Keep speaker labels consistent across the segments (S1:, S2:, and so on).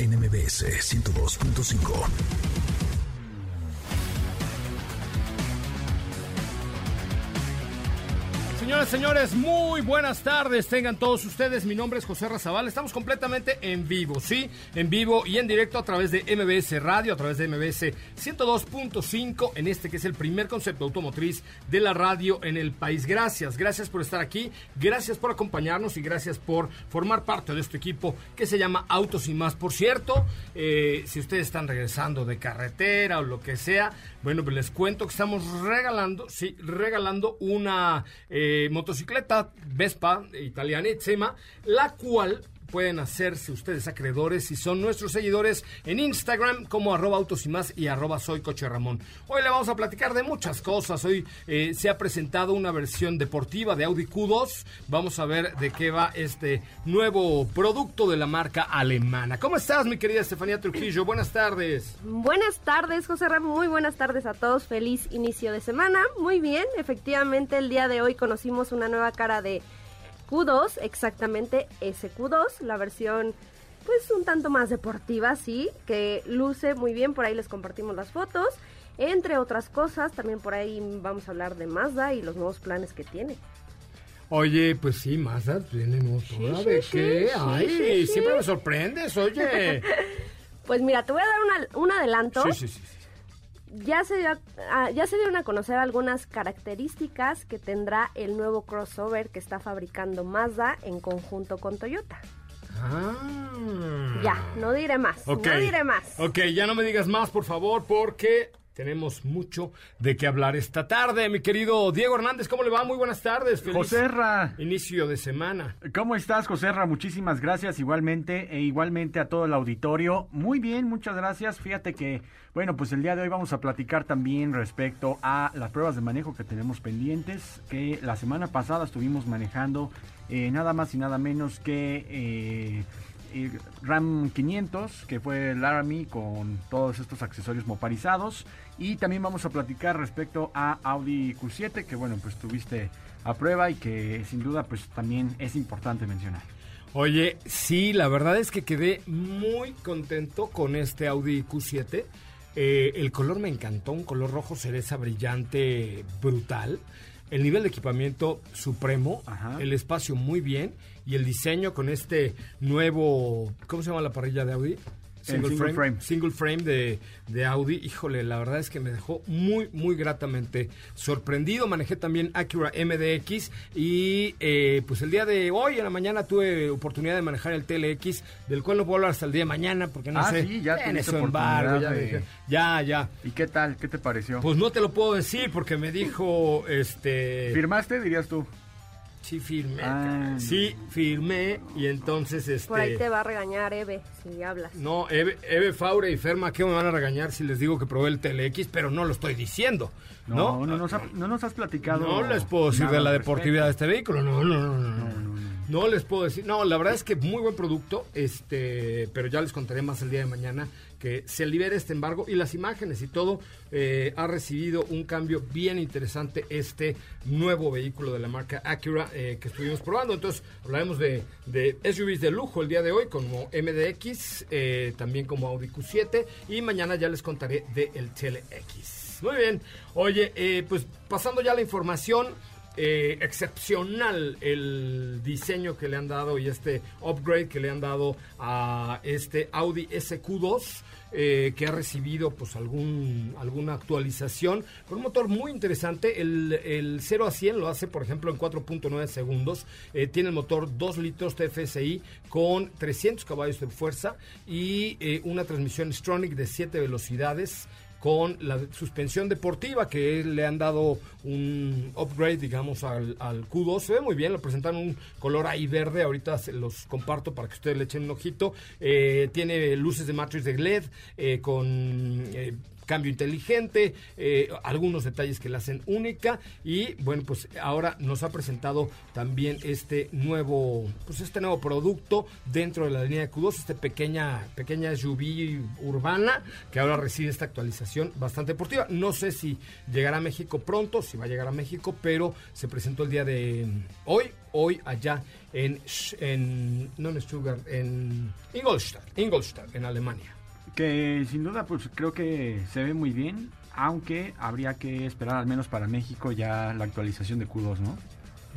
S1: NMBS 102.5.
S2: Señoras, señores, muy buenas tardes. Tengan todos ustedes. Mi nombre es José Razabal. Estamos completamente en vivo, ¿sí? En vivo y en directo a través de MBS Radio, a través de MBS 102.5, en este que es el primer concepto automotriz de la radio en el país. Gracias, gracias por estar aquí, gracias por acompañarnos y gracias por formar parte de este equipo que se llama Autos y más. Por cierto, eh, si ustedes están regresando de carretera o lo que sea, bueno, pues les cuento que estamos regalando, sí, regalando una... Eh, motocicleta Vespa Italianissima, la cual pueden hacerse ustedes acreedores si son nuestros seguidores en Instagram como arroba autos y más y arroba soy coche. Hoy le vamos a platicar de muchas cosas. Hoy eh, se ha presentado una versión deportiva de Audi Q2. Vamos a ver de qué va este nuevo producto de la marca alemana. ¿Cómo estás, mi querida Estefanía Trujillo? Buenas tardes.
S3: Buenas tardes, José Ramón. Muy buenas tardes a todos. Feliz inicio de semana. Muy bien, efectivamente el día de hoy conocimos una nueva cara de Q2, exactamente ese Q2, la versión pues un tanto más deportiva, sí, que luce muy bien, por ahí les compartimos las fotos. Entre otras cosas, también por ahí vamos a hablar de Mazda y los nuevos planes que tiene.
S2: Oye, pues sí, Mazda tiene motora, ¿de qué? Ay, siempre me sorprendes, oye.
S3: pues mira, te voy a dar un adelanto. Sí, sí, sí ya se, dio, ah, ya se dieron a conocer algunas características que tendrá el nuevo crossover que está fabricando Mazda en conjunto con Toyota. Ah. Ya, no diré más. No diré más.
S2: Ok, ya no me digas más, por favor, porque tenemos mucho de qué hablar esta tarde. Mi querido Diego Hernández, ¿cómo le va? Muy buenas tardes.
S4: Feliz Joserra.
S2: Inicio de semana.
S4: ¿Cómo estás, Joserra? Muchísimas gracias igualmente e igualmente a todo el auditorio. Muy bien, muchas gracias. Fíjate que, bueno, pues el día de hoy vamos a platicar también respecto a las pruebas de manejo que tenemos pendientes, que la semana pasada estuvimos manejando eh, nada más y nada menos que... Eh, RAM 500, que fue Laramie con todos estos accesorios moparizados. Y también vamos a platicar respecto a Audi Q7, que bueno, pues tuviste a prueba y que sin duda pues también es importante mencionar.
S2: Oye, sí, la verdad es que quedé muy contento con este Audi Q7. Eh, el color me encantó, un color rojo cereza brillante, brutal el nivel de equipamiento supremo, el espacio muy bien y el diseño con este nuevo, ¿cómo se llama la parrilla de Audi?
S4: Single, frame,
S2: Single frame de, de, Audi. Híjole, la verdad es que me dejó muy, muy gratamente sorprendido. Manejé también Acura MDX y eh, pues el día de hoy, en la mañana, tuve oportunidad de manejar el TLX, del cual no puedo hablar hasta el día de mañana porque no
S4: ah,
S2: sé.
S4: Sí, ya eso embargo,
S2: ya, ya, ya.
S4: ¿Y qué tal? ¿Qué te pareció?
S2: Pues no te lo puedo decir porque me dijo, este...
S4: ¿Firmaste, dirías tú?
S2: Sí, firmé. Ah. Sí, firmé y entonces este...
S3: Por ahí te va a regañar Eve si hablas.
S2: No, Eve, Eve Faure y Ferma, ¿qué me van a regañar si les digo que probé el TLX? Pero no lo estoy diciendo, ¿no?
S4: No, no, nos, no nos has platicado
S2: No les puedo decir de la deportividad de este vehículo, no, no, no. no, no. No les puedo decir, no, la verdad es que muy buen producto, este, pero ya les contaré más el día de mañana que se libere este embargo y las imágenes y todo eh, ha recibido un cambio bien interesante este nuevo vehículo de la marca Acura eh, que estuvimos probando. Entonces hablaremos de, de, SUVs de lujo el día de hoy como MDX, eh, también como Audi Q7 y mañana ya les contaré del TLX. Muy bien, oye, pues pasando ya la información. Eh, excepcional el diseño que le han dado y este upgrade que le han dado a este Audi SQ2. eh, que ha recibido pues algún alguna actualización con un motor muy interesante el, el 0 a 100 lo hace por ejemplo en 4.9 segundos Eh, tiene el motor 2 litros TFSI con 300 caballos de fuerza y una transmisión Stronic de 7 velocidades con la suspensión deportiva que le han dado un upgrade, digamos, al, al Q2. Se ve muy bien, lo presentaron un color ahí verde, ahorita se los comparto para que ustedes le echen un ojito. Eh, tiene luces de matriz de LED eh, con... eh, cambio inteligente, eh, algunos detalles que la hacen única y bueno pues ahora nos ha presentado también este nuevo pues este nuevo producto dentro de la línea de Q2 este pequeña pequeña SUV urbana que ahora recibe esta actualización bastante deportiva. No sé si llegará a México pronto si va a llegar a México pero se presentó el día de hoy hoy allá en en no en Stuttgart en Ingolstadt Ingolstadt en Alemania
S4: Que sin duda, pues creo que se ve muy bien, aunque habría que esperar al menos para México ya la actualización de Q2, ¿no?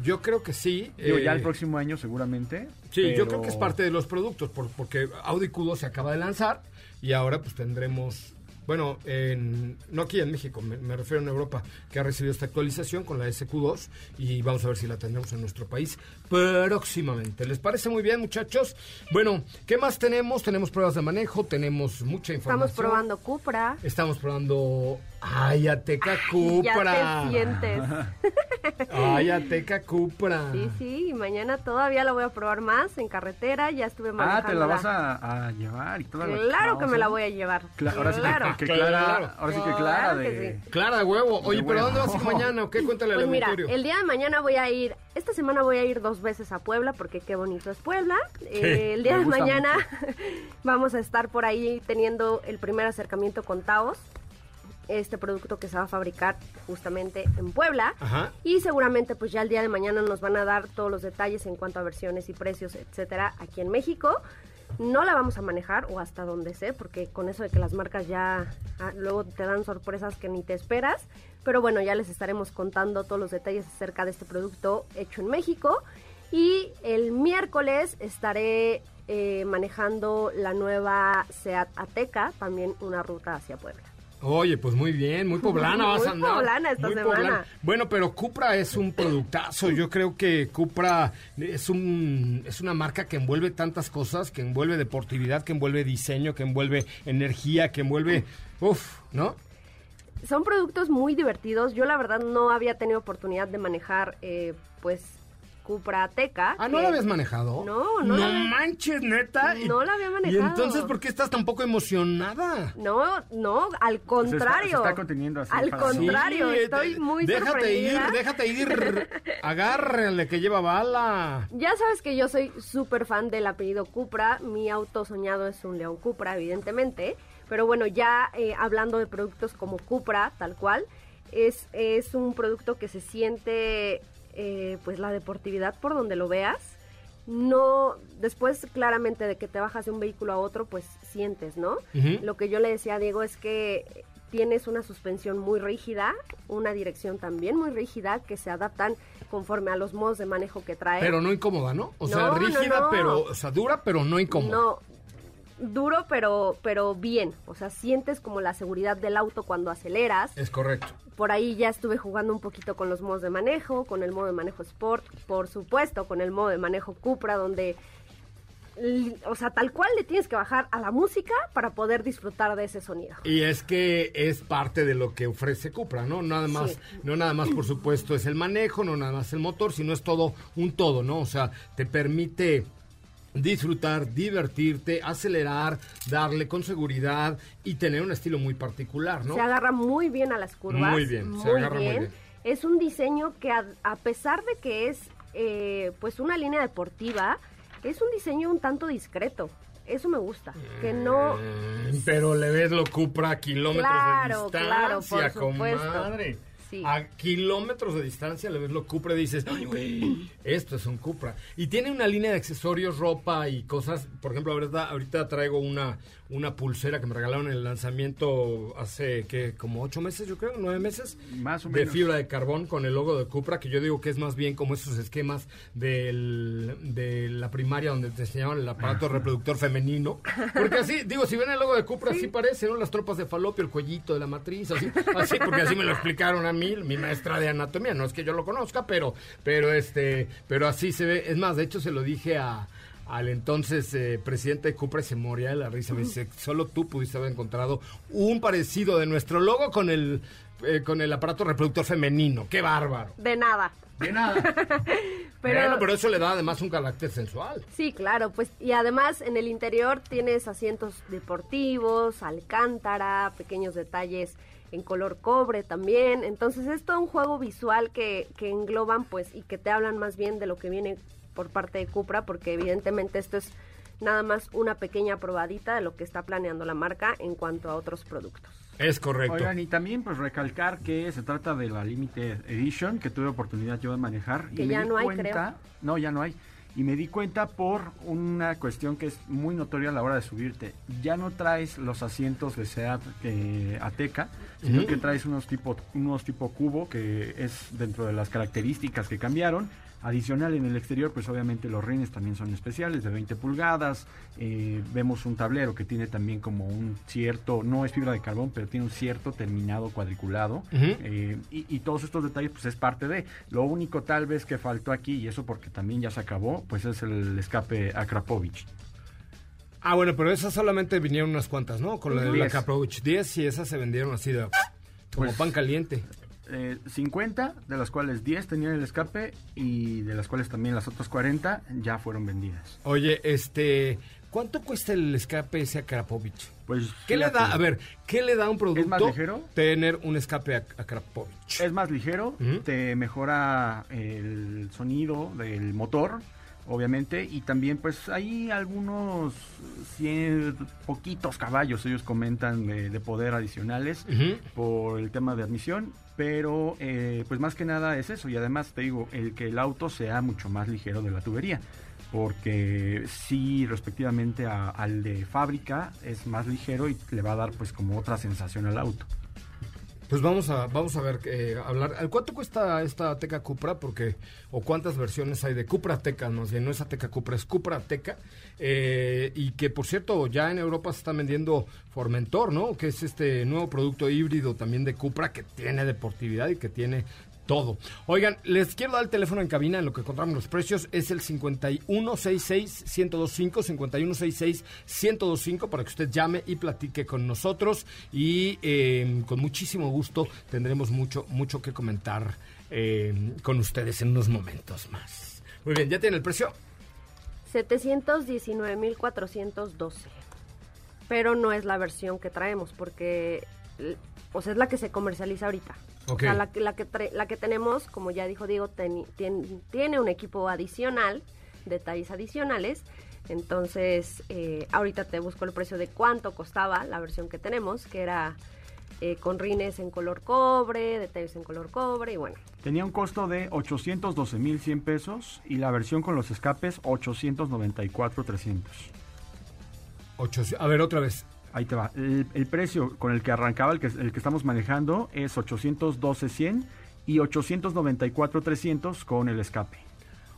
S2: yo creo que sí
S4: Digo, ya
S2: eh,
S4: el próximo año seguramente.
S2: Sí, yo creo que es parte de los productos, por- porque Audi Q2 se acaba de lanzar y ahora pues tendremos, bueno, en, no aquí en México, me, me refiero en Europa, que ha recibido esta actualización con la SQ2 y vamos a ver si la tendremos en nuestro país próximamente. ¿Les parece muy bien, muchachos? Bueno, ¿qué más tenemos? Tenemos pruebas de manejo, tenemos mucha información.
S3: Estamos probando Cupra.
S2: Estamos probando Ay, Ateca
S3: Ya
S2: Cupra.
S3: te sientes.
S2: Ay, Ateca Cupra.
S3: Sí, sí, y mañana todavía la voy a probar más en carretera. Ya estuve
S4: Ah,
S3: manejando.
S4: te la vas a, a llevar y toda la
S3: Claro que me la voy a llevar.
S4: Cla- ahora
S3: claro.
S2: Claro.
S4: Clara, ahora sí que Clara
S3: Claro que
S4: de...
S3: sí.
S2: Clara de huevo. Oye,
S4: De
S2: pero
S4: huevo.
S2: ¿dónde vas a ir mañana? ¿O qué? Cuéntale
S3: Pues
S2: al
S3: mira,
S2: auditorio.
S3: el día de mañana voy a ir, esta semana voy a ir dos veces a Puebla porque qué bonito es Puebla. Eh, el día de mañana vamos a estar por ahí teniendo el primer acercamiento con Taos, este producto que se va a fabricar justamente en Puebla.
S2: Ajá.
S3: Y seguramente pues ya el día de mañana nos van a dar todos los detalles en cuanto a versiones y precios, etcétera, aquí en México. No la vamos a manejar o hasta donde sé, porque con eso de que las marcas ya ah, luego te dan sorpresas que ni te esperas. Pero bueno, ya les estaremos contando todos los detalles acerca de este producto hecho en México. Y el miércoles estaré eh, manejando la nueva Seat Ateca, también una ruta hacia Puebla.
S2: Oye, pues muy bien, muy poblana vas
S3: Muy
S2: a andar.
S3: poblana esta
S2: Muy
S3: semana.
S2: Bueno, pero Cupra es un productazo. Yo creo que Cupra es un es una marca que envuelve tantas cosas, que envuelve deportividad, que envuelve diseño, que envuelve energía, que envuelve, uf, ¿no?
S3: son productos muy divertidos. Yo la verdad no había tenido oportunidad de manejar, eh, pues, Cupra Teca.
S2: Ah, ¿no
S3: que-
S2: la habías manejado?
S3: No, no la había-
S2: manches, neta. Y-
S3: No la había
S2: ¿Y
S3: manejado.
S2: entonces por qué estás tan poco emocionada?
S3: No, no, al
S4: Se está-
S3: contrario.
S4: se está conteniendo así
S3: Al contrario,
S2: Sí,
S3: estoy
S2: te-
S3: muy
S2: déjate ir,
S3: sorprendida.
S2: déjate ir. Agárrale que lleva bala.
S3: Ya sabes que yo soy súper fan del apellido Cupra. Mi auto soñado es un León Cupra, evidentemente. Pero bueno, ya eh, hablando de productos como Cupra, tal cual, es, es un producto que se siente, eh, pues, la deportividad por donde lo veas. No, después claramente de que te bajas de un vehículo a otro, pues sientes, ¿no? Lo que yo le decía a Diego es que tienes una suspensión muy rígida, una dirección también muy rígida, que se adaptan conforme a los modos de manejo que trae.
S2: Pero no incómoda, ¿no? O sea,
S3: no,
S2: rígida,
S3: no.
S2: pero, o sea, dura, pero no incómoda.
S3: No, duro pero pero bien, o sea, sientes como la seguridad del auto cuando aceleras.
S2: Es correcto.
S3: Por ahí ya estuve jugando un poquito con los modos de manejo, con el modo de manejo Sport, por supuesto, con el modo de manejo Cupra donde o sea, tal cual le tienes que bajar a la música para poder disfrutar de ese sonido.
S2: Y es que es parte de lo que ofrece Cupra, ¿no? Nada más,
S3: Sí.
S2: no nada más, por supuesto, es el manejo, no nada más el motor, sino es todo un todo, ¿no? O sea, te permite disfrutar, divertirte, acelerar, darle con seguridad y tener un estilo muy particular, ¿no?
S3: Se agarra muy bien a las curvas.
S2: Muy bien, se agarra muy bien.
S3: Es un diseño que a, a pesar de que es eh, pues una línea deportiva, es un diseño un tanto discreto. Eso me gusta. Que no...
S2: Mm, Pero le ves lo Cupra a kilómetros
S3: Claro,
S2: de
S3: claro,
S2: distancia,
S3: por supuesto.
S2: comadre. A kilómetros de distancia le ves lo Cupra y dices, ay, güey, esto es un Cupra. Y tiene una línea de accesorios, ropa y cosas. Por ejemplo, ahorita, ahorita traigo una, una pulsera que me regalaron en el lanzamiento hace, que Como ocho meses, yo creo, nueve meses.
S4: Más o
S2: De
S4: menos.
S2: fibra de carbón con el logo de Cupra, que yo digo que es más bien como esos esquemas del, de la primaria donde te enseñaban el aparato reproductor femenino. Porque así, digo, si ven el logo de Cupra, así parece, ¿no? Las tropas de falopio, el cuellito de la matriz, así, así, porque así me lo explicaron a mí, mi maestra de anatomía. No es que yo lo conozca, pero, pero este, pero así se ve. Es más, de hecho se lo dije a al entonces eh, presidente de Cupra y se moría de la risa. Me dice, solo tú pudiste haber encontrado un parecido de nuestro logo con el, eh, con el aparato reproductor femenino. ¡Qué bárbaro!
S3: De nada.
S2: De nada.
S3: Pero,
S2: Bueno, pero eso le da además un carácter sensual.
S3: Sí, claro, pues y además en el interior tienes asientos deportivos, alcántara, pequeños detalles en color cobre también. Entonces es todo un juego visual que, que engloban pues y que te hablan más bien de lo que viene por parte de Cupra, porque evidentemente esto es nada más una pequeña probadita de lo que está planeando la marca en cuanto a otros productos.
S2: Es correcto.
S4: Oigan, y también pues recalcar que se trata de la Limited Edition que tuve oportunidad yo de manejar.
S3: Que
S4: y me di
S3: hay,
S4: cuenta, No, ya no hay. Y me di cuenta por una cuestión que es muy notoria a la hora de subirte. Ya no traes los asientos de Seat eh, Ateca, sino que traes unos tipo, unos tipo cubo, que es dentro de las características que cambiaron. Adicional en el exterior, pues obviamente los rines también son especiales, de 20 pulgadas. Eh, vemos un tablero que tiene también como un cierto, no es fibra de carbón, pero tiene un cierto terminado cuadriculado. Eh, y, y todos estos detalles, pues es parte de. Lo único tal vez que faltó aquí, y eso porque también ya se acabó, pues es el escape Akrapovich.
S2: Ah, bueno, pero esas solamente vinieron unas cuantas, ¿no? Con la de la. Approach 10 y esas se vendieron así de... Como
S4: Pues-
S2: pan caliente.
S4: Eh, 50, de las cuales 10 tenían el escape y de las cuales también las otras 40 ya fueron vendidas.
S2: Oye, este... ¿Cuánto cuesta el escape ese a Krapovich?
S4: Pues
S2: ¿Qué le da? A ver, ¿qué le da a un producto?
S4: más ligero?
S2: Tener un escape a.
S4: Es más ligero, te mejora el sonido del motor, obviamente, y también pues hay algunos 100, poquitos caballos, ellos comentan, de, de poder adicionales por el tema de admisión, pero eh, pues más que nada es eso, y además te digo, el que el auto sea mucho más ligero de la tubería. Porque sí, respectivamente a- al de fábrica es más ligero y le va a dar pues como otra sensación al auto.
S2: Pues vamos a vamos a ver eh, hablar. ¿Cuánto cuesta esta Teca Cupra? Porque o cuántas versiones hay de Cupra Teca, no sé, no es Ateca Cupra, es Cupra Teca. Eh, y que por cierto ya en Europa se está vendiendo Formentor, ¿no? Que es este nuevo producto híbrido también de Cupra que tiene deportividad y que tiene todo. Oigan, les quiero dar el teléfono en cabina en lo que encontramos los precios. Es el 5166-1025, 5166-1025 para que usted llame y platique con nosotros. Y eh, con muchísimo gusto tendremos mucho, mucho que comentar eh, con ustedes en unos momentos más. Muy bien, ¿ya tiene el precio?
S3: 719.412. Pero no es la versión que traemos porque o sea, es la que se comercializa ahorita. O sea, la, que- la que tra- la que tenemos, como ya dijo Diego, tiene un equipo adicional, detalles adicionales. Entonces, eh, ahorita te busco el precio de cuánto costaba la versión que tenemos, que era eh, con rines en color cobre, detalles en color cobre y bueno.
S4: Tenía un costo de 812.100 pesos y la versión con los escapes 894.300.
S2: Ocho, a ver, otra vez.
S4: Ahí te va. El, el precio con el que arrancaba, el que, el que estamos manejando, es 812.100 y 894.300 con el escape.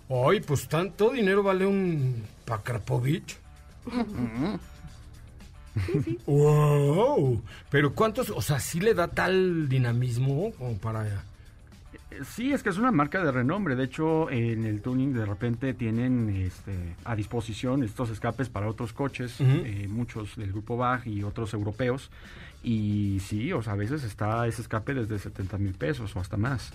S2: Ay, pues tanto dinero vale un Pakrapovich. ¡Wow! Pero ¿cuántos? O sea, ¿sí le da tal dinamismo como para...
S4: Sí, es que es una marca de renombre. De hecho, en el tuning de repente tienen este, a disposición estos escapes para otros coches, eh, muchos del grupo BAG y otros europeos. Y sí, o sea, a veces está ese escape desde 70 mil pesos o hasta más.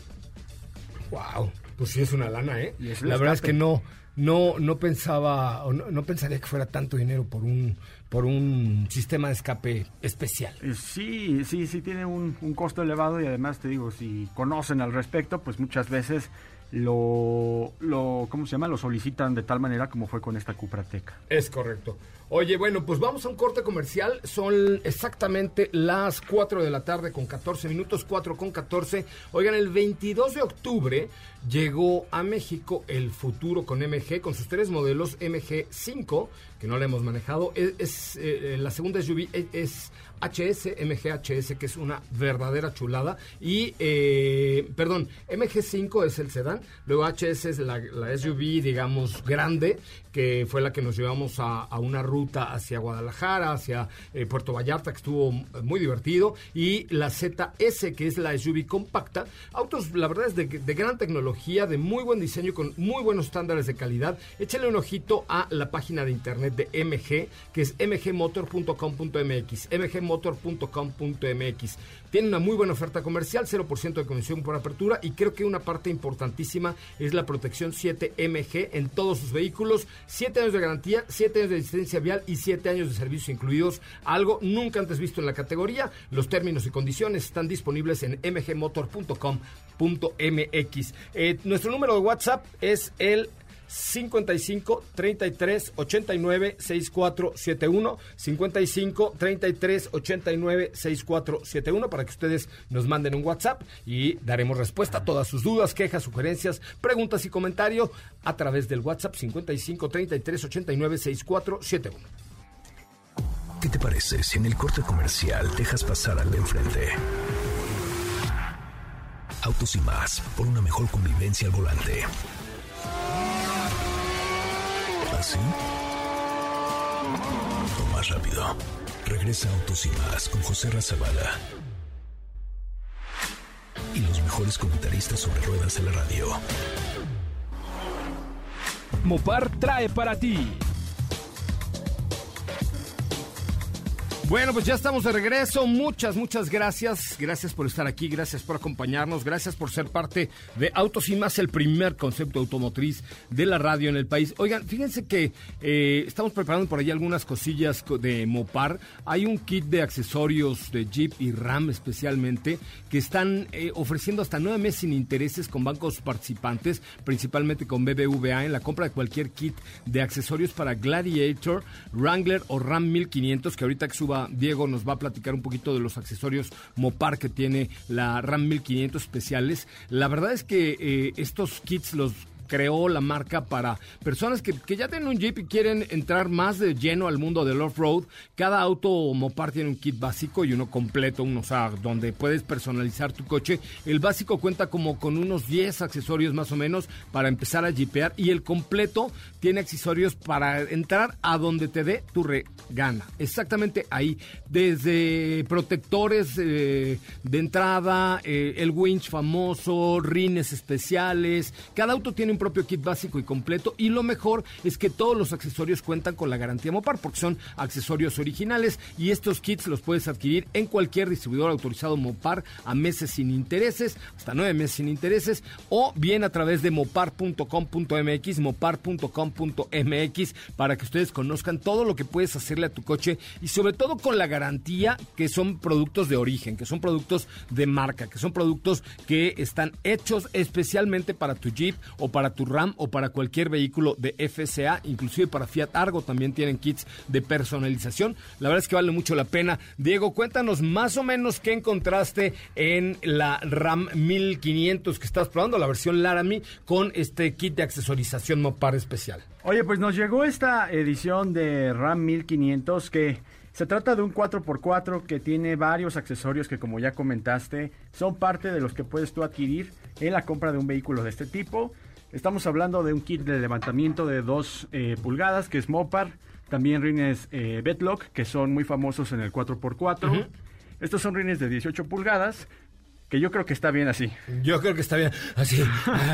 S2: ¡Wow! Pues sí es una lana, ¿eh? La verdad es que no, no, no pensaba, o no, no pensaría que fuera tanto dinero por un, por un sistema de escape especial.
S4: Eh, Sí, sí, sí tiene un, un costo elevado y además te digo, si conocen al respecto, pues muchas veces lo, lo, ¿cómo se llama? Lo solicitan de tal manera como fue con esta Cuprateca.
S2: Es correcto. Oye, bueno, pues vamos a un corte comercial. Son exactamente las 4 de la tarde con 14 minutos, 4 con 14. Oigan, el 22 de octubre llegó a México el futuro con MG, con sus tres modelos MG5, que no le hemos manejado. Es, eh, la segunda SUV es, es HS, MGHS, que es una verdadera chulada. Y, eh, perdón, MG5 es el sedán, luego HS es la, SUV, digamos, grande, que fue la que nos llevamos a, una ruta hacia Guadalajara, hacia eh, Puerto Vallarta, que estuvo muy divertido. Y la ZS, que es la SUV compacta. Autos, la verdad, es de, de gran tecnología, de muy buen diseño, con muy buenos estándares de calidad. Échale un ojito a la página de internet de MG, que es mgmotor.com.mx. MG motor.com.mx. Tiene una muy buena oferta comercial, 0% de comisión por apertura y creo que una parte importantísima es la protección 7MG en todos sus vehículos. 7 años de garantía, 7 años de licencia vial y 7 años de servicios incluidos. Algo nunca antes visto en la categoría. Los términos y condiciones están disponibles en mgmotor.com.mx. Eh, nuestro número de WhatsApp es el 55 33 89 64 71 55 33 89 64 71 para que ustedes nos manden un WhatsApp y daremos respuesta a todas sus dudas, quejas, sugerencias, preguntas y comentarios a través del WhatsApp 55 33 89 64 71.
S1: ¿Qué te parece si en el corte comercial dejas pasar al de enfrente? Autos y más, por una mejor convivencia al volante. ¿Así? O más rápido. Regresa Autos y más con José Razabala. Y los mejores comentaristas sobre ruedas de la radio.
S5: Mopar trae para ti
S2: Bueno, pues ya estamos de regreso. Muchas, muchas gracias. Gracias por estar aquí, gracias por acompañarnos, gracias por ser parte de Autos y Más, el primer concepto automotriz de la radio en el país. Oigan, fíjense que eh, estamos preparando por ahí algunas cosillas de Mopar. Hay un kit de accesorios de Jeep y Ram especialmente que están eh, ofreciendo hasta nueve meses sin intereses con bancos participantes, principalmente con BBVA, en la compra de cualquier kit de accesorios para Gladiator, Wrangler o Ram 1500, que ahorita que suba Diego nos va a platicar un poquito de los accesorios Mopar que tiene la RAM 1500 especiales. La verdad es que eh, estos kits los creó la marca para personas que, que, ya tienen un Jeep y quieren entrar más de lleno al mundo del off-road. Cada auto Mopar tiene un kit básico y uno completo, uno, o donde puedes personalizar tu coche. El básico cuenta como con unos 10 accesorios más o menos para empezar a jeepear y el completo tiene accesorios para entrar a donde te dé tu regana. Exactamente ahí, desde protectores eh, de entrada, eh, el winch famoso, rines especiales. Cada auto tiene un propio kit básico y completo y lo mejor es que todos los accesorios cuentan con la garantía Mopar porque son accesorios originales y estos kits los puedes adquirir en cualquier distribuidor autorizado Mopar a meses sin intereses, hasta nueve meses sin intereses o bien a través de mopar.com.mx, mopar.com.mx para que ustedes conozcan todo lo que puedes hacerle a tu coche y sobre todo con la garantía que son productos de origen, que son productos de marca, que son productos que están hechos especialmente para tu Jeep o para tu RAM o para cualquier vehículo de FCA, inclusive para Fiat Argo también tienen kits de personalización. La verdad es que vale mucho la pena. Diego, cuéntanos más o menos qué encontraste en la RAM 1500 que estás probando, la versión Laramie, con este kit de accesorización Mopar especial.
S4: Oye, pues nos llegó esta edición de RAM 1500 que se trata de un 4x4 que tiene varios accesorios que como ya comentaste son parte de los que puedes tú adquirir en la compra de un vehículo de este tipo. Estamos hablando de un kit de levantamiento de 2 eh, pulgadas, que es Mopar. También rines eh, Betlock, que son muy famosos en el 4x4. Estos son rines de 18 pulgadas que yo creo que está bien así.
S2: Yo creo que está bien así.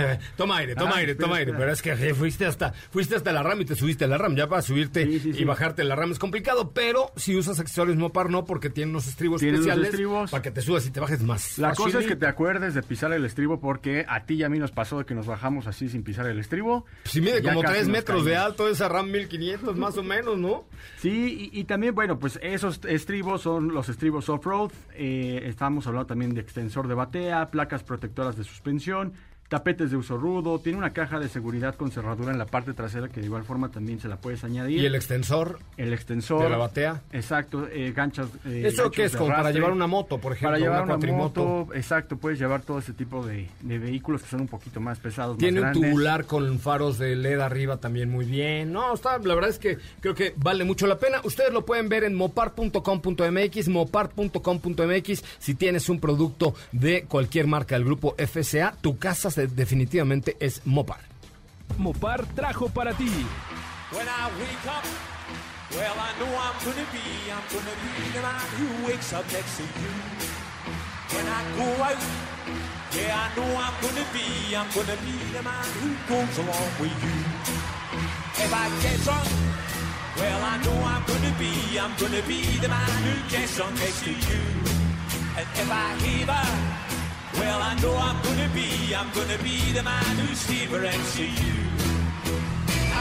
S2: toma aire, toma
S4: Ah,
S2: aire, toma aire. Pero es que eh, fuiste hasta, fuiste hasta la RAM y te subiste a la RAM. Ya para subirte
S4: Sí, sí, sí.
S2: y bajarte la RAM es complicado. Pero si usas accesorios Mopar, no, porque tiene unos estribos
S4: Tiene unos
S2: especiales
S4: estribos.
S2: para que te subas y te bajes más.
S4: La cosa es que te acuerdes de pisar el estribo porque a ti y a mí nos pasó de que nos bajamos así sin pisar el estribo.
S2: Si mide como
S4: casi
S2: 3
S4: nos
S2: metros de alto esa RAM 1500, más o menos, ¿no?
S4: Sí, y, y también, bueno, pues esos estribos son los estribos off-road. Eh, estamos hablando también de extensor de batea, placas protectoras de suspensión, tapetes de uso rudo, tiene una caja de seguridad con cerradura en la parte trasera que de igual forma también se la puedes añadir.
S2: Y el extensor
S4: el extensor.
S2: de la batea.
S4: Exacto, eh, ganchos. eh,
S2: ¿Eso qué es? Como para llevar una moto, por ejemplo,
S4: Para llevar
S2: una
S4: una, moto, exacto, puedes llevar todo ese tipo de, de vehículos que son un poquito más pesados,
S2: Tiene un
S4: grandes.
S2: tubular con faros de LED arriba también muy bien. No, está, la verdad es que creo que vale mucho la pena. Ustedes lo pueden ver en mopar.com.mx, mopar.com.mx. Si tienes un producto de cualquier marca del grupo FCA, tu casa se- definitivamente es Mopar.
S5: Mopar trajo para ti.
S6: When I wake up, well, I know I'm gonna be, I'm gonna be the man who wakes up next to you. When I go out, yeah, I know I'm gonna be, I'm gonna be the man who goes along with you. If I get drunk, well, I know I'm gonna be, I'm gonna be the man who gets drunk next to you. And if I well, I know I'm gonna be, I'm gonna be the man who's fever next to you.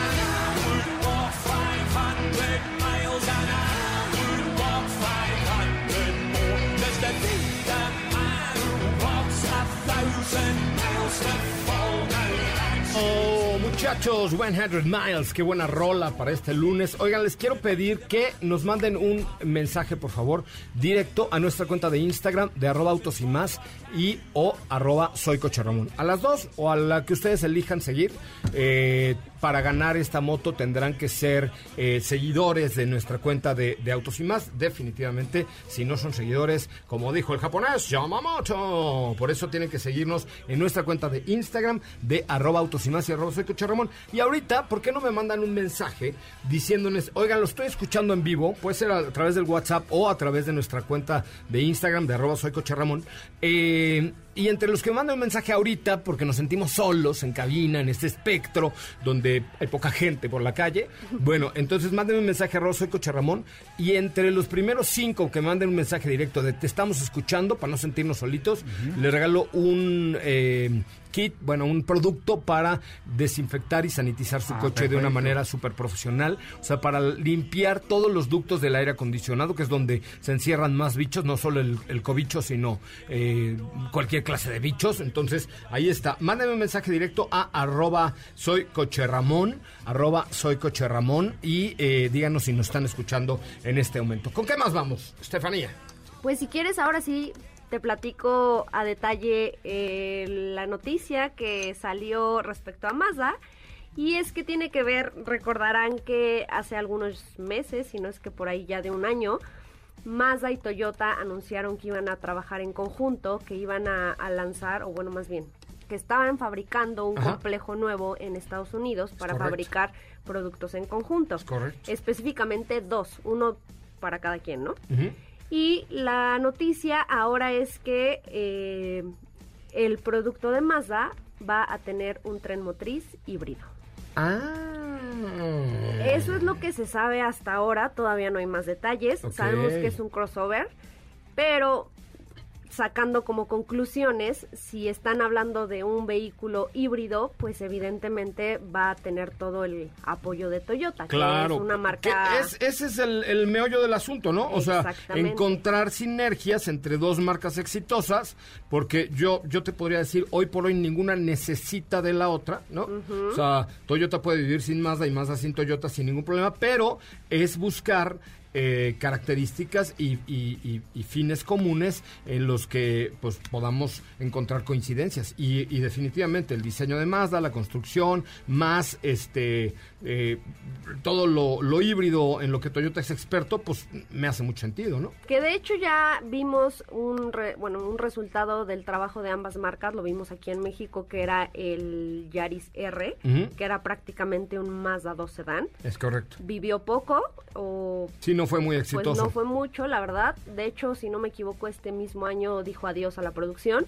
S6: And I would walk 500 miles and I would walk 500 more Just to be the man who walks a thousand miles to fall down
S2: Oh, muchachos, 100 Miles, qué buena rola para este lunes. Oigan, les quiero pedir que nos manden un mensaje, por favor, directo a nuestra cuenta de Instagram de arroba autos y más y o arroba soy. A las dos o a la que ustedes elijan seguir. eh, para ganar esta moto tendrán que ser eh, seguidores de nuestra cuenta de, de Autos y más. Definitivamente, si no son seguidores, como dijo el japonés, Yamamoto. Por eso tienen que seguirnos en nuestra cuenta de Instagram de arroba autos y más y arroba soy Ramón. Y ahorita, ¿por qué no me mandan un mensaje diciéndoles, oigan, lo estoy escuchando en vivo? Puede ser a través del WhatsApp o a través de nuestra cuenta de Instagram de arroba soy Coche. Eh, y entre los que mandan un mensaje ahorita, porque nos sentimos solos en cabina, en este espectro, donde hay poca gente por la calle, bueno, entonces manden un mensaje a arroba soy Coche Ramón. Y entre los primeros cinco que manden un mensaje directo de te estamos escuchando, para no sentirnos solitos, les regalo un eh, kit, bueno, un producto para desinfectar y sanitizar su
S4: Ah,
S2: coche de una manera súper profesional. O sea, para limpiar todos los ductos del aire acondicionado, que es donde se encierran más bichos, no solo el, el cobicho, sino eh, cualquier clase de bichos. Entonces, ahí está. Mándame un mensaje directo a arroba soy coche Ramón, arroba soy coche Ramón y eh, díganos si nos están escuchando en este momento. ¿Con qué más vamos, Estefanía?
S3: Pues si quieres, ahora sí te platico a detalle eh, la noticia que salió respecto a Mazda. Y es que tiene que ver, recordarán que hace algunos meses, si no es que por ahí ya de un año, Mazda y Toyota anunciaron que iban a trabajar en conjunto, que iban a, a lanzar, o bueno, más bien, que estaban fabricando un
S2: Ajá.
S3: complejo nuevo en Estados Unidos para
S2: correcto.
S3: fabricar productos en conjunto.
S2: correcto.
S3: Específicamente dos, uno para cada quien, ¿no? Y la noticia ahora es que eh, el producto de Mazda va a tener un tren motriz híbrido.
S2: Ah.
S3: Eso es lo que se sabe hasta ahora, todavía no hay más detalles. Sabemos que es un crossover, pero sacando como conclusiones, si están hablando de un vehículo híbrido, pues evidentemente va a tener todo el apoyo de Toyota,
S2: Claro.
S3: que es una marca...
S2: es- ese es el, el meollo del asunto, ¿no? O sea, encontrar sinergias entre dos marcas exitosas, porque yo, yo te podría decir, hoy por hoy ninguna necesita de la otra, ¿no? O sea, Toyota puede vivir sin Mazda y Mazda sin Toyota sin ningún problema, pero es buscar eh, características y, y- y- y fines comunes en los que pues podamos encontrar coincidencias y, definitivamente el diseño de Mazda, la construcción, más este eh, todo lo, lo híbrido en lo que Toyota es experto, pues me hace mucho sentido, ¿no?
S3: Que de hecho ya vimos un re- bueno un resultado del trabajo de ambas marcas, lo vimos aquí en México que era el Yaris R, que era prácticamente un Mazda 2 sedán.
S2: Es correcto.
S3: Vivió poco o
S2: Sí, no fue muy
S3: pues
S2: exitoso.
S3: no fue mucho, la verdad. De hecho, si no me equivoco, este mismo año dijo adiós a la producción.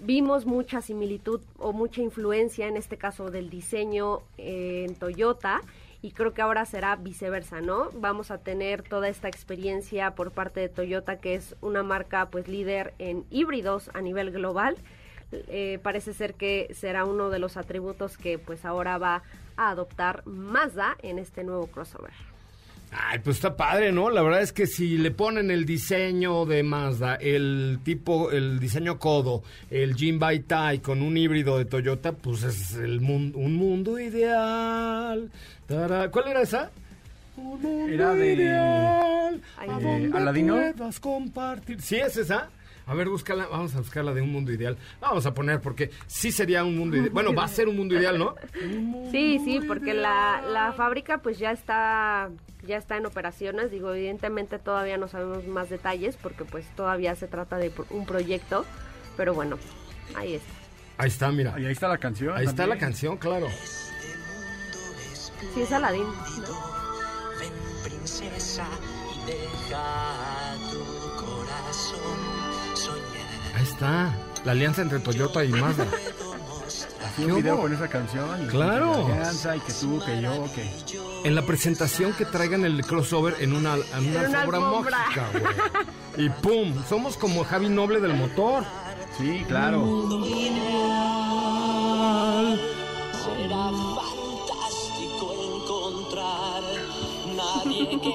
S3: Vimos mucha similitud o mucha influencia, en este caso del diseño eh, en Toyota, y creo que ahora será viceversa, ¿no? Vamos a tener toda esta experiencia por parte de Toyota, que es una marca pues líder en híbridos a nivel global. Eh, parece ser que será uno de los atributos que pues ahora va a adoptar Mazda en este nuevo crossover.
S2: Ay, pues está padre, ¿no? La verdad es que si le ponen el diseño de Mazda, el tipo, el diseño codo, el Jim Tai con un híbrido de Toyota, pues es el mundo, un mundo ideal. Tara- ¿Cuál era esa? Un mundo
S4: Era de-
S2: ideal.
S3: Ay,
S2: a
S3: de
S2: donde
S4: Aladino.
S2: puedas compartir. ¿Sí es esa? A ver, búscala, vamos a buscarla de un mundo ideal. Vamos a poner, porque sí sería un mundo ideal. Bueno, va a ser un mundo ideal, ¿no?
S3: Sí, sí, porque la, la fábrica pues ya está ya está en operaciones. Digo, evidentemente todavía no sabemos más detalles porque pues todavía se trata de un proyecto, pero bueno, ahí está.
S2: Ahí está, mira.
S4: Y ahí está la canción.
S2: Ahí está la canción, claro.
S3: Sí, es Aladín. ¿no?
S7: Ven princesa y deja tu corazón soñar.
S2: Ahí está. La alianza entre Toyota y Mazda.
S4: Hacía
S2: ¿Qué
S4: un video con esa canción. Y
S2: Claro.
S4: que y que tú, que yo, que...
S2: En la presentación que traigan el crossover en una, en una
S3: En una
S2: alfombra
S3: alfombra.
S2: mágica, güey. Y pum, somos como Javi Noble del motor.
S4: Sí, claro.
S7: Será fantástico encontrar nadie que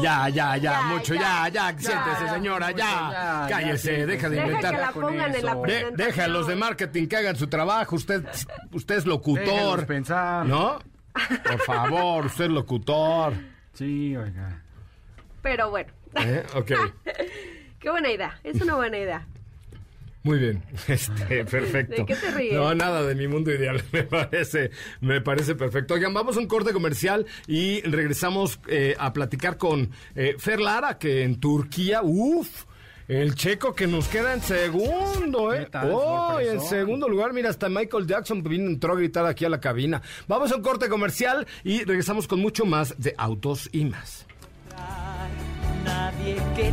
S2: Ya, ya, ya,
S3: Ya,
S2: mucho, ya, ya, siéntese,
S4: ya,
S2: señora, ya.
S4: ya, ya,
S2: Cállese, deja de
S3: Deja que
S2: inventar. deja a los de marketing que hagan su trabajo. Usted, usted es locutor.
S4: Pensar.
S2: ¿No? Por favor, usted es locutor.
S4: Sí, oiga.
S3: Pero bueno,
S2: ¿Eh? Ok.
S3: qué buena idea, es una buena idea.
S2: Muy bien, este, perfecto.
S3: ¿De qué te ríes?
S2: No, nada de mi mundo ideal, me parece, me parece perfecto. Oigan, vamos a un corte comercial y regresamos eh, a platicar con eh, Fer Lara, que en Turquía, uff, el checo que nos queda en segundo, ¿eh?
S4: ¿Qué tal?
S2: Oh, en segundo lugar, mira, hasta Michael Jackson vino, entró a gritar aquí a la cabina. Vamos a un corte comercial y regresamos con mucho más de autos y más.
S7: nadie que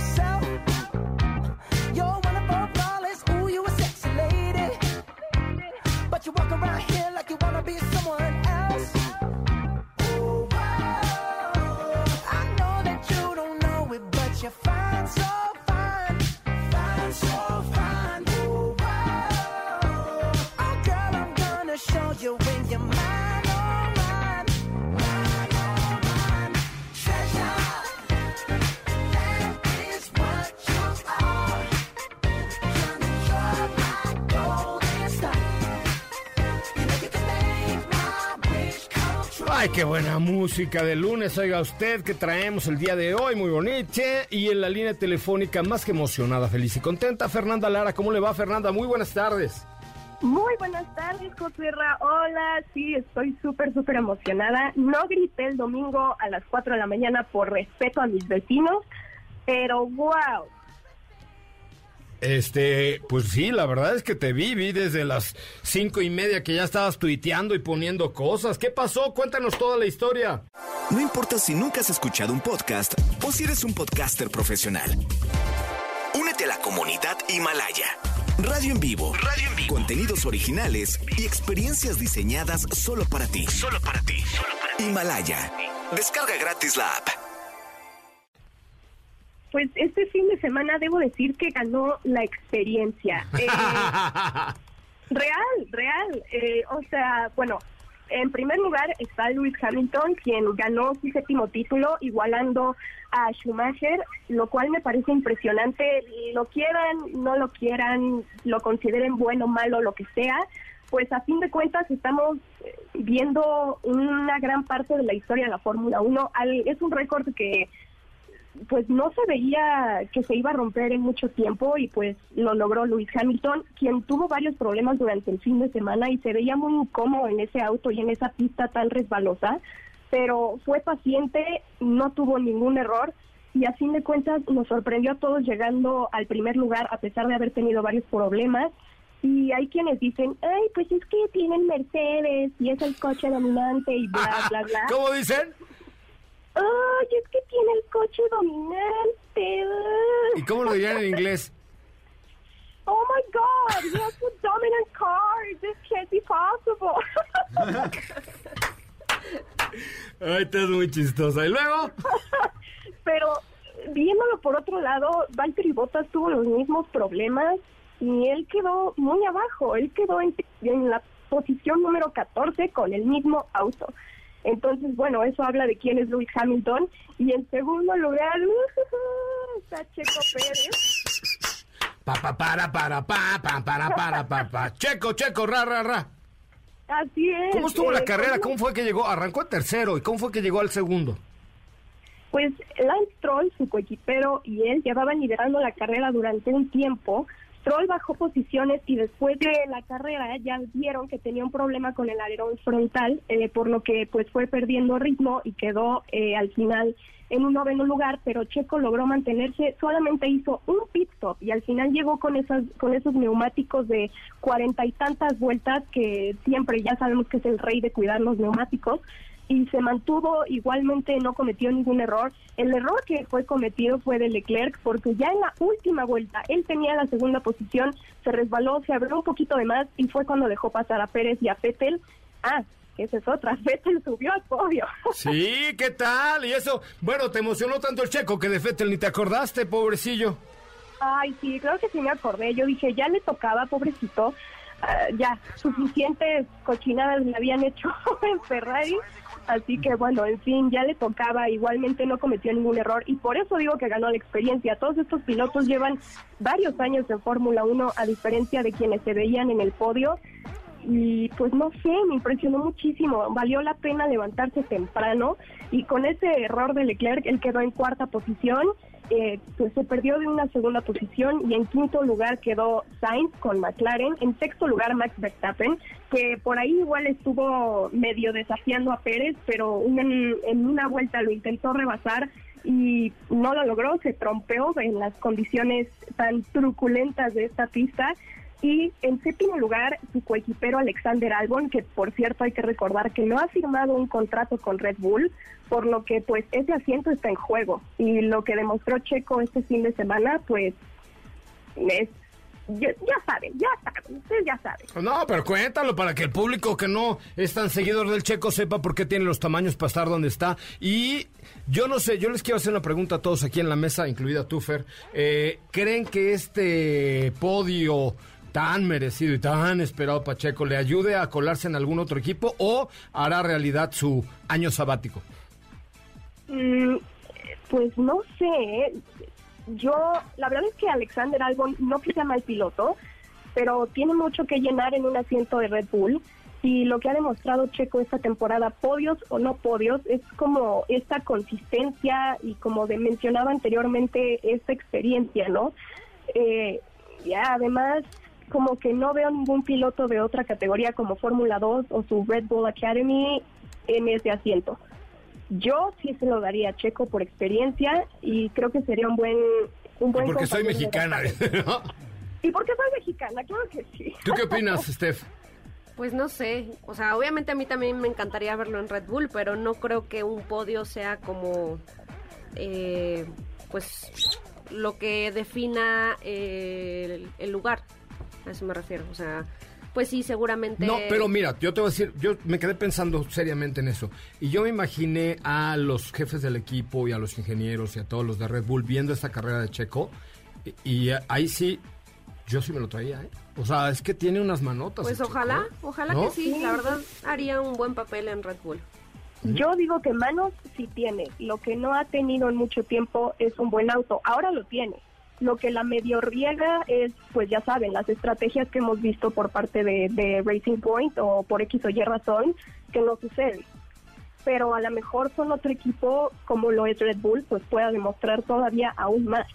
S8: side.
S2: Ay, qué buena música de lunes, oiga usted, que traemos el día de hoy, muy bonita. Y en la línea telefónica, más que emocionada, feliz y contenta, Fernanda Lara. ¿Cómo le va, Fernanda? Muy buenas tardes.
S9: Muy buenas tardes, Josué. Hola, sí, estoy súper, súper emocionada. No grité el domingo a las 4 de la mañana por respeto a mis vecinos, pero wow.
S2: Este, pues sí, la verdad es que te vi, vi desde las cinco y media que ya estabas tuiteando y poniendo cosas. ¿Qué pasó? Cuéntanos toda la historia.
S10: No importa si nunca has escuchado un podcast o si eres un podcaster profesional. Únete a la comunidad Himalaya. Radio en vivo. Radio en vivo. Contenidos originales y experiencias diseñadas solo para ti. Solo para ti. Himalaya. Descarga gratis la app.
S9: Pues este fin de semana debo decir que ganó la experiencia. Eh, real, real. Eh, o sea, bueno, en primer lugar está Lewis Hamilton, quien ganó su séptimo título, igualando a Schumacher, lo cual me parece impresionante. Lo quieran, no lo quieran, lo consideren bueno, malo, lo que sea. Pues a fin de cuentas estamos viendo una gran parte de la historia de la Fórmula 1. Al- es un récord que pues no se veía que se iba a romper en mucho tiempo y pues lo logró Lewis Hamilton, quien tuvo varios problemas durante el fin de semana y se veía muy incómodo en ese auto y en esa pista tan resbalosa, pero fue paciente, no tuvo ningún error y a fin de cuentas nos sorprendió a todos llegando al primer lugar a pesar de haber tenido varios problemas. Y hay quienes dicen, ay, pues es que tienen Mercedes y es el coche dominante y bla, bla, bla.
S2: ¿Cómo dicen?
S9: Ay, es que tiene el coche dominante.
S2: ¿Y cómo lo dirían en inglés?
S9: Oh my God, he has a dominant car. This can't be possible.
S2: Ay, estás muy chistosa. ¿Y luego?
S9: Pero viéndolo por otro lado, Valtteri Bottas tuvo los mismos problemas y él quedó muy abajo. Él quedó en, en la posición número 14 con el mismo auto. Entonces, bueno, eso habla de quién es Lewis Hamilton. Y en segundo lugar, está Checo Pérez.
S2: Pa, pa, para, para, pa, pa, para, para, pa, pa. Checo, checo, ra, ra, ra.
S9: Así es.
S2: ¿Cómo estuvo la
S9: eh,
S2: carrera?
S9: ¿cómo-
S2: ¿Cómo fue que llegó? Arrancó el tercero. ¿Y cómo fue que llegó al segundo?
S9: Pues Lance Stroll, su coequipero y él llevaban liderando la carrera durante un tiempo. Stroll bajó posiciones y después de la carrera ya vieron que tenía un problema con el alerón frontal, eh, por lo que pues fue perdiendo ritmo y quedó eh, al final en un noveno lugar, pero Checo logró mantenerse, solamente hizo un pit stop y al final llegó con esas con esos neumáticos de cuarenta y tantas vueltas que siempre ya sabemos que es el rey de cuidar los neumáticos y se mantuvo igualmente, no cometió ningún error. El error que fue cometido fue de Leclerc porque ya en la última vuelta él tenía la segunda posición, se resbaló, se abrió un poquito de más y fue cuando dejó pasar a Pérez y a Vettel. Ah, esa es otra, Vettel subió al podio.
S2: Sí, ¿qué tal? Y eso, bueno, te emocionó tanto el checo que de Fettel ni te acordaste, pobrecillo.
S9: Ay, sí, creo que sí me acordé. Yo dije, ya le tocaba, pobrecito. Ah, ya, suficientes cochinadas le habían hecho en Ferrari. Así que bueno, en fin, ya le tocaba. Igualmente no cometió ningún error. Y por eso digo que ganó la experiencia. Todos estos pilotos llevan varios años en Fórmula 1, a diferencia de quienes se veían en el podio. Y pues no sé, me impresionó muchísimo. Valió la pena levantarse temprano. Y con ese error de Leclerc, él quedó en cuarta posición eh, pues se perdió de una segunda posición y en quinto lugar quedó Sainz con McLaren, en sexto lugar Max Verstappen, que por ahí igual estuvo medio desafiando a Pérez, pero en una vuelta lo intentó rebasar y no lo logró, se trompeó en las condiciones tan truculentas de esta pista. Y en séptimo lugar, su coequipero Alexander Albon, que por cierto hay que recordar que no ha firmado un contrato con Red Bull, por lo que pues ese asiento está en juego. Y lo que demostró Checo este fin de semana, pues es, ya, saben, ya saben, ustedes ya saben.
S2: No, pero cuéntalo para que el público que no es tan seguidor del checo sepa por qué tiene los tamaños para estar donde está. Y yo no sé, yo les quiero hacer una pregunta a todos aquí en la mesa, incluida tú, Fer. Eh, ¿Creen que este podio tan merecido y tan esperado Pacheco le ayude a colarse en algún otro equipo o hará realidad su año sabático?
S9: Mm, pues no sé. ¿eh? Yo, la verdad es que Alexander Albon no que sea mal piloto, pero tiene mucho que llenar en un asiento de Red Bull. Y lo que ha demostrado Checo esta temporada, podios o no podios, es como esta consistencia y como de mencionaba anteriormente, esta experiencia, ¿no? Eh, ya además, como que no veo ningún piloto de otra categoría como Fórmula 2 o su Red Bull Academy en ese asiento. Yo sí se lo daría a Checo por experiencia y creo que sería un buen un buen
S2: Porque soy mexicana. ¿no?
S9: Y porque soy mexicana, claro que sí.
S2: ¿Tú qué opinas, Steph?
S3: Pues no sé, o sea, obviamente a mí también me encantaría verlo en Red Bull, pero no creo que un podio sea como, eh, pues, lo que defina eh, el, el lugar. A eso me refiero, o sea, pues sí, seguramente.
S2: No, pero mira, yo te voy a decir, yo me quedé pensando seriamente en eso. Y yo me imaginé a los jefes del equipo y a los ingenieros y a todos los de Red Bull viendo esta carrera de Checo. Y, y ahí sí, yo sí me lo traía, ¿eh? O sea, es que tiene unas manotas.
S3: Pues
S2: Checo,
S3: ojalá,
S2: ¿eh?
S3: ojalá
S2: ¿No?
S3: que sí, la verdad haría un buen papel en Red Bull.
S9: Yo digo que manos sí tiene. Lo que no ha tenido en mucho tiempo es un buen auto. Ahora lo tiene. Lo que la medio riega es, pues ya saben, las estrategias que hemos visto por parte de, de Racing Point o por X o Y razón que no sucede. Pero a lo mejor con otro equipo como lo es Red Bull, pues pueda demostrar todavía aún más.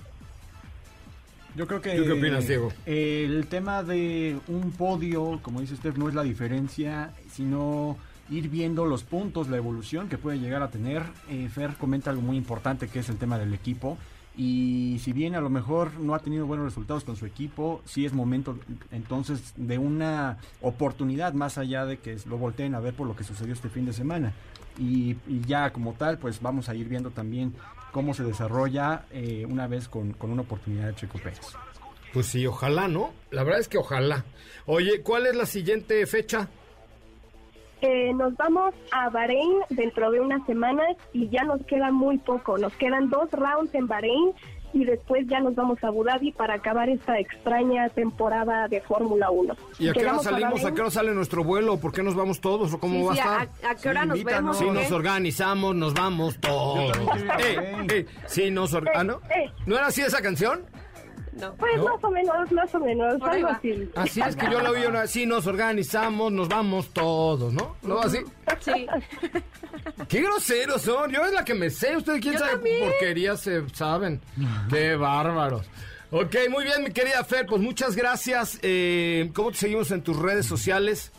S4: Yo creo que...
S2: ¿Tú qué opinas, Diego?
S4: El tema de un podio, como dice usted, no es la diferencia, sino ir viendo los puntos, la evolución que puede llegar a tener. Eh, Fer comenta algo muy importante que es el tema del equipo. Y si bien a lo mejor no ha tenido buenos resultados con su equipo, sí es momento entonces de una oportunidad más allá de que lo volteen a ver por lo que sucedió este fin de semana. Y, y ya como tal, pues vamos a ir viendo también cómo se desarrolla eh, una vez con, con una oportunidad de Checo Pérez.
S2: Pues sí, ojalá, ¿no? La verdad es que ojalá. Oye, ¿cuál es la siguiente fecha?
S9: Eh, nos vamos a Bahrein dentro de unas semanas y ya nos queda muy poco. Nos quedan dos rounds en Bahrein y después ya nos vamos a Abu Dhabi para acabar esta extraña temporada de Fórmula 1.
S2: ¿Y a qué hora salimos? ¿A qué hora sale nuestro vuelo? ¿Por qué nos vamos todos? ¿O cómo
S3: Sí,
S2: va
S3: sí,
S2: a
S3: ¿a,
S2: estar?
S3: a qué hora nos vemos?
S2: Si nos organizamos, nos vamos todos. Eh, eh, sí, nos or- ah, ¿no?
S9: Eh, eh.
S2: ¿No era así esa canción?
S3: No.
S9: Pues
S2: ¿No?
S9: más o menos, más o menos,
S3: Por
S9: algo así.
S2: Así es que yo la oí una sí, nos organizamos, nos vamos todos, ¿no? ¿No así?
S3: Sí.
S2: Qué groseros son. Yo es la que me sé. Ustedes quién
S3: Yo
S2: sabe
S3: también.
S2: porquerías se saben. Qué bárbaros. Ok, muy bien, mi querida Fer. Pues muchas gracias. Eh, ¿Cómo te seguimos en tus redes sociales?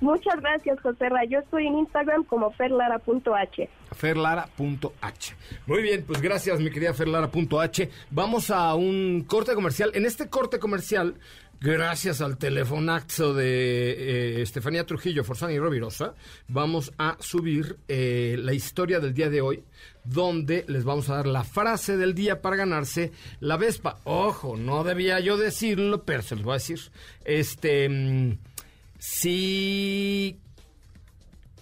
S9: Muchas gracias, José Ra. Yo estoy en Instagram como ferlara.h.
S2: ferlara.h. Muy bien, pues gracias, mi querida ferlara.h. Vamos a un corte comercial. En este corte comercial, gracias al telefonazo de eh, Estefanía Trujillo, Forzani y Rovirosa, vamos a subir eh, la historia del día de hoy, donde les vamos a dar la frase del día para ganarse la Vespa. Ojo, no debía yo decirlo, pero se los voy a decir. Este, mm, si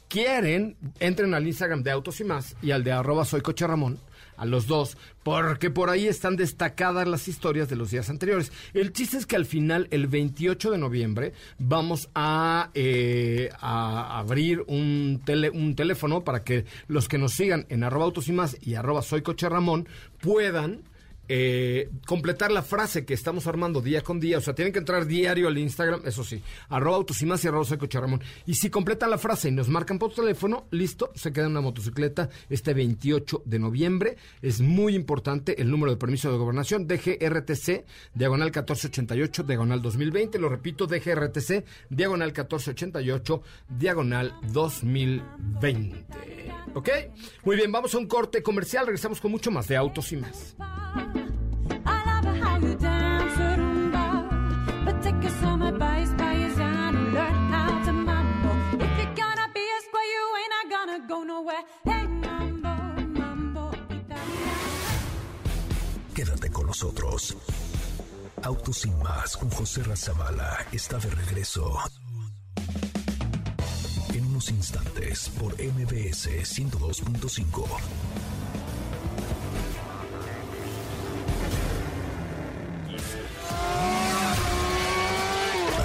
S2: quieren, entren al Instagram de Autos y Más y al de arroba soy Coche Ramón, a los dos, porque por ahí están destacadas las historias de los días anteriores. El chiste es que al final, el 28 de noviembre, vamos a, eh, a abrir un, tele- un teléfono para que los que nos sigan en arroba Autos y Más y arroba soy Coche Ramón puedan eh, completar la frase que estamos armando día con día. O sea, tienen que entrar diario al Instagram, eso sí, arroba autos y más y arroba soy Coche Ramón. Y si completan la frase y nos marcan por teléfono, listo, se queda una motocicleta este 28 de noviembre. Es muy importante el número de permiso de gobernación, DGRTC, diagonal 1488, diagonal 2020. Lo repito, DGRTC, diagonal 1488, diagonal 2020. ¿Ok? Muy bien, vamos a un corte comercial. Regresamos con mucho más de autos y más.
S1: Quédate con nosotros. Autos sin más con José Razabala está de regreso. En unos instantes por MBS 102.5.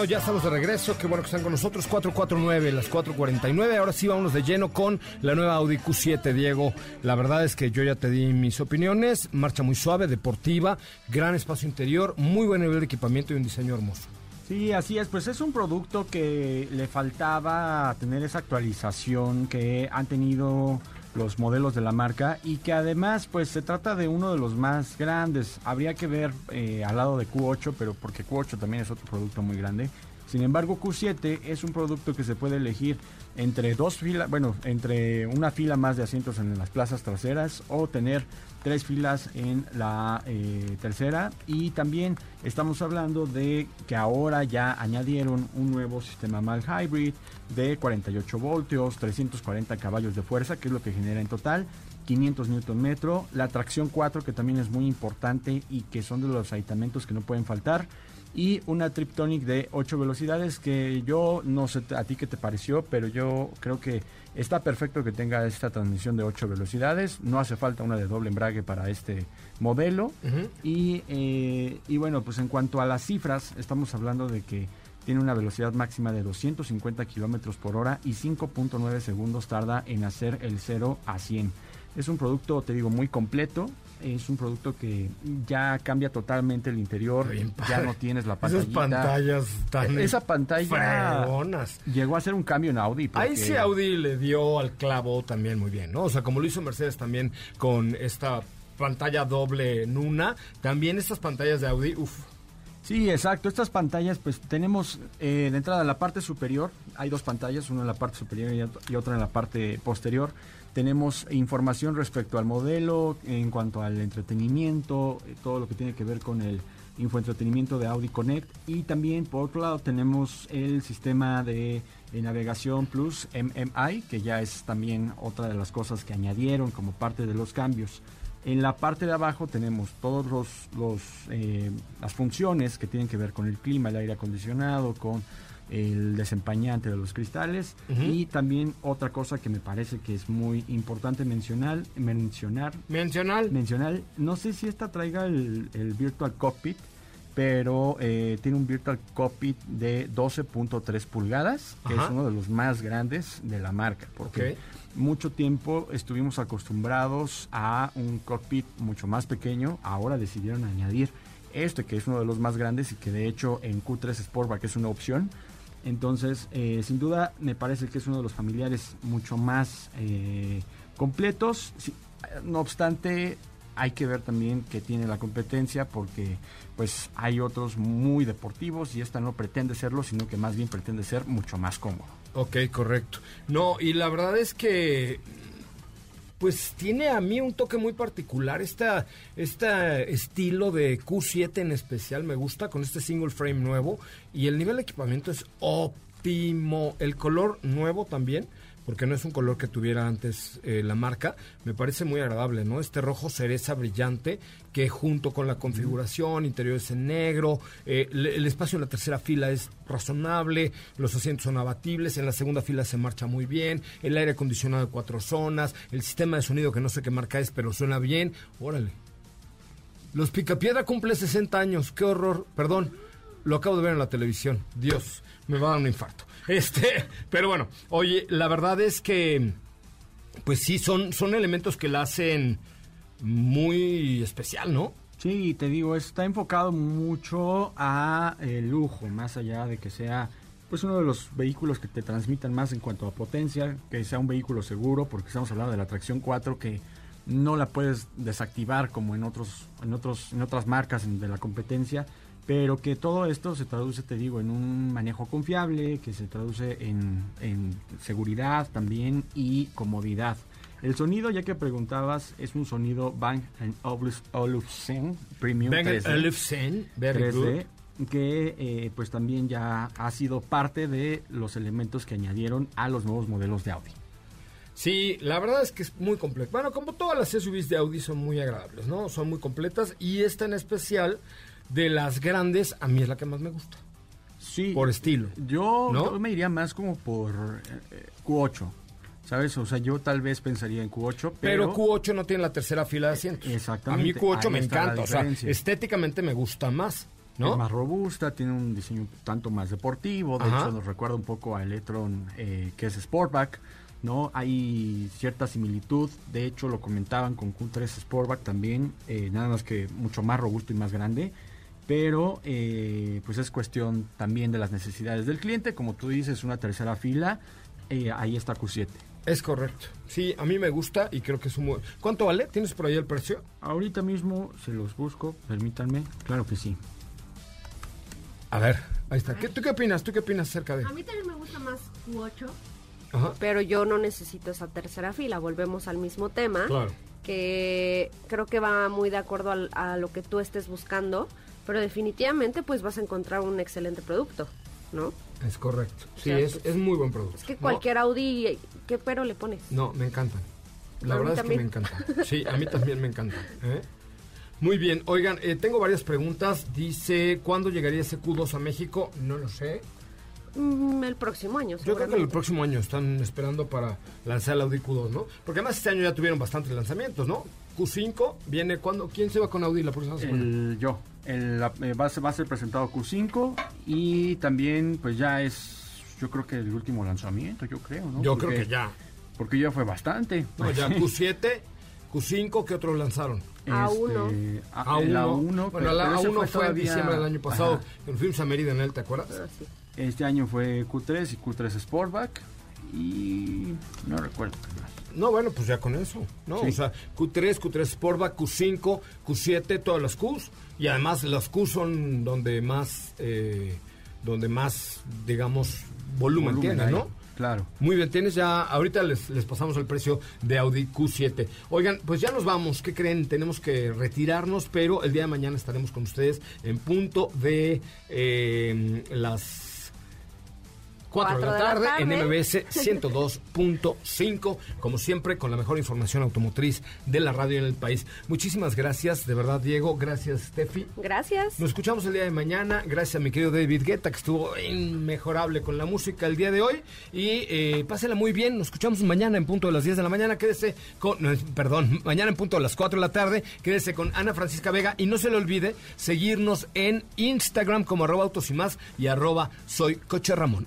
S2: Bueno, ya estamos de regreso. Qué bueno que están con nosotros. 449, las 449. Ahora sí, vámonos de lleno con la nueva Audi Q7, Diego. La verdad es que yo ya te di mis opiniones. Marcha muy suave, deportiva, gran espacio interior, muy buen nivel de equipamiento y un diseño hermoso.
S4: Sí, así es, pues es un producto que le faltaba tener esa actualización que han tenido los modelos de la marca y que además pues se trata de uno de los más grandes. Habría que ver eh, al lado de Q8, pero porque Q8 también es otro producto muy grande. Sin embargo, Q7 es un producto que se puede elegir entre dos filas, bueno, entre una fila más de asientos en las plazas traseras o tener tres filas en la eh, tercera. Y también estamos hablando de que ahora ya añadieron un nuevo sistema mal hybrid de 48 voltios, 340 caballos de fuerza, que es lo que genera en total. 500 Newton metro, la tracción 4 que también es muy importante y que son de los aditamentos que no pueden faltar y una Triptonic de 8 velocidades que yo no sé a ti qué te pareció, pero yo creo que está perfecto que tenga esta transmisión de 8 velocidades, no hace falta una de doble embrague para este modelo y, eh, y bueno, pues en cuanto a las cifras, estamos hablando de que tiene una velocidad máxima de 250 kilómetros por hora y 5.9 segundos tarda en hacer el 0 a 100. Es un producto, te digo, muy completo. Es un producto que ya cambia totalmente el interior. Ya no tienes la pantalla.
S2: Esas pantallas tan
S4: Esa pantalla
S2: fregonas.
S4: llegó a ser un cambio en Audi. porque-
S2: Ahí sí Audi le dio al clavo también muy bien, ¿no? O sea, como lo hizo Mercedes también con esta pantalla doble Nuna, también estas pantallas de Audi, uff,
S4: Sí, exacto. Estas pantallas, pues tenemos eh, de entrada en la parte superior, hay dos pantallas, una en la parte superior y otra en la parte posterior. Tenemos información respecto al modelo, en cuanto al entretenimiento, eh, todo lo que tiene que ver con el infoentretenimiento de Audi Connect. Y también, por otro lado, tenemos el sistema de, eh, navegación Plus MMI, que ya es también otra de las cosas que añadieron como parte de los cambios. En la parte de abajo tenemos todos los, los, eh, las funciones que tienen que ver con el clima, el aire acondicionado, con el desempañante de los cristales. Y también otra cosa que me parece que es muy importante mencionar, mencionar,
S2: mencionar,
S4: mencionar, no sé si esta traiga el, el Virtual Cockpit, pero eh, tiene un Virtual Cockpit de 12.3 pulgadas, que
S2: Ajá.
S4: es uno de los más grandes de la marca, porque mucho tiempo estuvimos acostumbrados a un cockpit mucho más pequeño, ahora decidieron añadir este que es uno de los más grandes y que de hecho en Q3 Sportback es una opción. Entonces, eh, sin duda, me parece que es uno de los familiares mucho más eh, completos. No obstante, hay que ver también que tiene la competencia porque pues hay otros muy deportivos y esta no pretende serlo, sino que más bien pretende ser mucho más cómodo.
S2: Ok, correcto. No, y la verdad es que pues tiene a mí un toque muy particular. Esta, este estilo de Q7 en especial me gusta con este single frame nuevo. Y el nivel de equipamiento es óptimo. El color nuevo también, porque no es un color que tuviera antes eh, la marca. Me parece muy agradable, ¿no? Este rojo cereza brillante que junto con la configuración, interiores en negro, eh, el espacio en la tercera fila es razonable, los asientos son abatibles, en la segunda fila se marcha muy bien, el aire acondicionado de cuatro zonas, el sistema de sonido que no sé qué marca es, pero suena bien, órale. Los Picapiedra cumple 60 años, qué horror, perdón, lo acabo de ver en la televisión, Dios, me va a dar un infarto. Este, pero bueno, oye, la verdad es que, pues sí, son, son elementos que la hacen muy especial, ¿no?
S4: Sí, te digo, está enfocado mucho a el lujo, más allá de que sea pues uno de los vehículos que te transmitan más en cuanto a potencia, que sea un vehículo seguro, porque estamos hablando de la tracción 4 que no la puedes desactivar como en otros en otros en otras marcas de la competencia, pero que todo esto se traduce, te digo, en un manejo confiable, que se traduce en, en seguridad también y comodidad. El sonido, ya que preguntabas, es un sonido Bang Olufsen Premium
S2: Bang
S4: 3D.
S2: Olufsen, very
S4: 3D, que eh, pues también ya ha sido parte de los elementos que añadieron a los nuevos modelos de Audi.
S2: Sí, la verdad es que es muy completo. Bueno, como todas las SUVs de Audi son muy agradables, ¿no? Son muy completas y esta en especial de las grandes a mí es la que más me gusta.
S4: Sí.
S2: Por estilo.
S4: Yo,
S2: ¿No?
S4: me iría más como por eh, eh, Q8, ¿sabes? O sea, yo tal vez pensaría en Q8,
S2: Pero
S4: pero...
S2: Q8 no tiene la tercera fila de asientos.
S4: Exactamente,
S2: A mí Q8
S4: ahí
S2: me encanta, o sea, estéticamente me gusta más, ¿no?
S4: Es más robusta, tiene un diseño tanto más deportivo. De
S2: Ajá.
S4: hecho, nos recuerda un poco a Electron, eh, que es Sportback. ¿no? Hay cierta similitud. De hecho, lo comentaban con Q3 Sportback también. eh, nada más que mucho más robusto y más grande. Pero, eh, pues es cuestión también de las necesidades del cliente. Como tú dices, una tercera fila. eh, ahí está Q7.
S2: Es correcto. Sí, a mí me gusta y creo que es un muy... ¿Cuánto vale? ¿Tienes por ahí el precio?
S4: Ahorita mismo se los busco, permítanme. Claro que sí.
S2: A ver, ahí está. ¿Qué, ¿Tú qué opinas? ¿Tú qué opinas acerca de...?
S3: A mí también me gusta más Q8,
S2: Ajá.
S3: pero yo no necesito esa tercera fila. Volvemos al mismo tema.
S2: Claro.
S3: que creo que va muy de acuerdo al- a lo que tú estés buscando, pero definitivamente pues vas a encontrar un excelente producto, ¿no?
S2: Es correcto. Sí,
S3: O sea,
S2: es,
S3: pues,
S2: es muy buen producto.
S3: Es que
S2: ¿no?
S3: cualquier Audi, ¿qué pero le pones?
S2: No, me encantan. La
S3: A
S2: verdad es que me encantan. Sí, a mí también me encantan. ¿eh? Muy bien, oigan, eh, tengo varias preguntas. Dice, ¿cuándo llegaría ese Q2 a México? No lo sé.
S3: Mm, el próximo año,
S2: Yo creo que el próximo año están esperando para lanzar el Audi Q2, ¿no? Porque además este año ya tuvieron bastantes lanzamientos, ¿no? Q5 viene cuando... ¿Quién se va con Audi la próxima semana?
S4: El, yo. El, la- eh, va, a ser, va a ser presentado Q5 y también pues ya es yo creo que el último lanzamiento, yo creo, ¿no?
S2: Yo
S4: Porque-
S2: creo que ya.
S4: Porque ya fue bastante.
S2: No, ya Q7, Q5, ¿qué otros lanzaron?
S3: A1.
S4: Este, a-
S2: A1.
S4: el A1,
S2: bueno,
S4: pero-
S2: la
S4: pero ese
S2: A1 fue, en diciembre del año pasado.
S4: Ajá.
S2: que Nos fuimos a Mérida en él, ¿te acuerdas?
S3: Ah.
S4: Este año fue Q3 y Q3 Sportback y no recuerdo.
S2: No, bueno, pues ya con eso, ¿no?
S4: Sí.
S2: O sea, Q3, Q3 Sportback, Q5, Q7, todas las Qs. Y además las Q son donde más, eh, donde más, digamos, volumen,
S4: Volumen
S2: tiene, ¿no?
S4: Claro.
S2: Muy bien, tienes ya, ahorita les, les pasamos el precio de Audi Q7. Oigan, pues ya nos vamos, ¿qué creen? Tenemos que retirarnos, pero el día de mañana estaremos con ustedes en punto de eh, las 4 de la
S3: Cuatro de la
S2: tarde, en MBS 102.5, como siempre, con la mejor información automotriz de la radio en el país. Muchísimas gracias, de verdad, Diego, gracias, Steffi.
S3: Gracias.
S2: Nos escuchamos el día de mañana. Gracias a mi querido David Guetta, que estuvo inmejorable con la música el día de hoy. Y eh, pásela muy bien. Nos escuchamos mañana en punto de las 10 de la mañana. Quédese con. no, perdón, mañana en punto de las 4 de la tarde. Quédese con Ana Francisca Vega. Y no se le olvide seguirnos en Instagram como arroba autos y más y arroba soy Coche Ramón.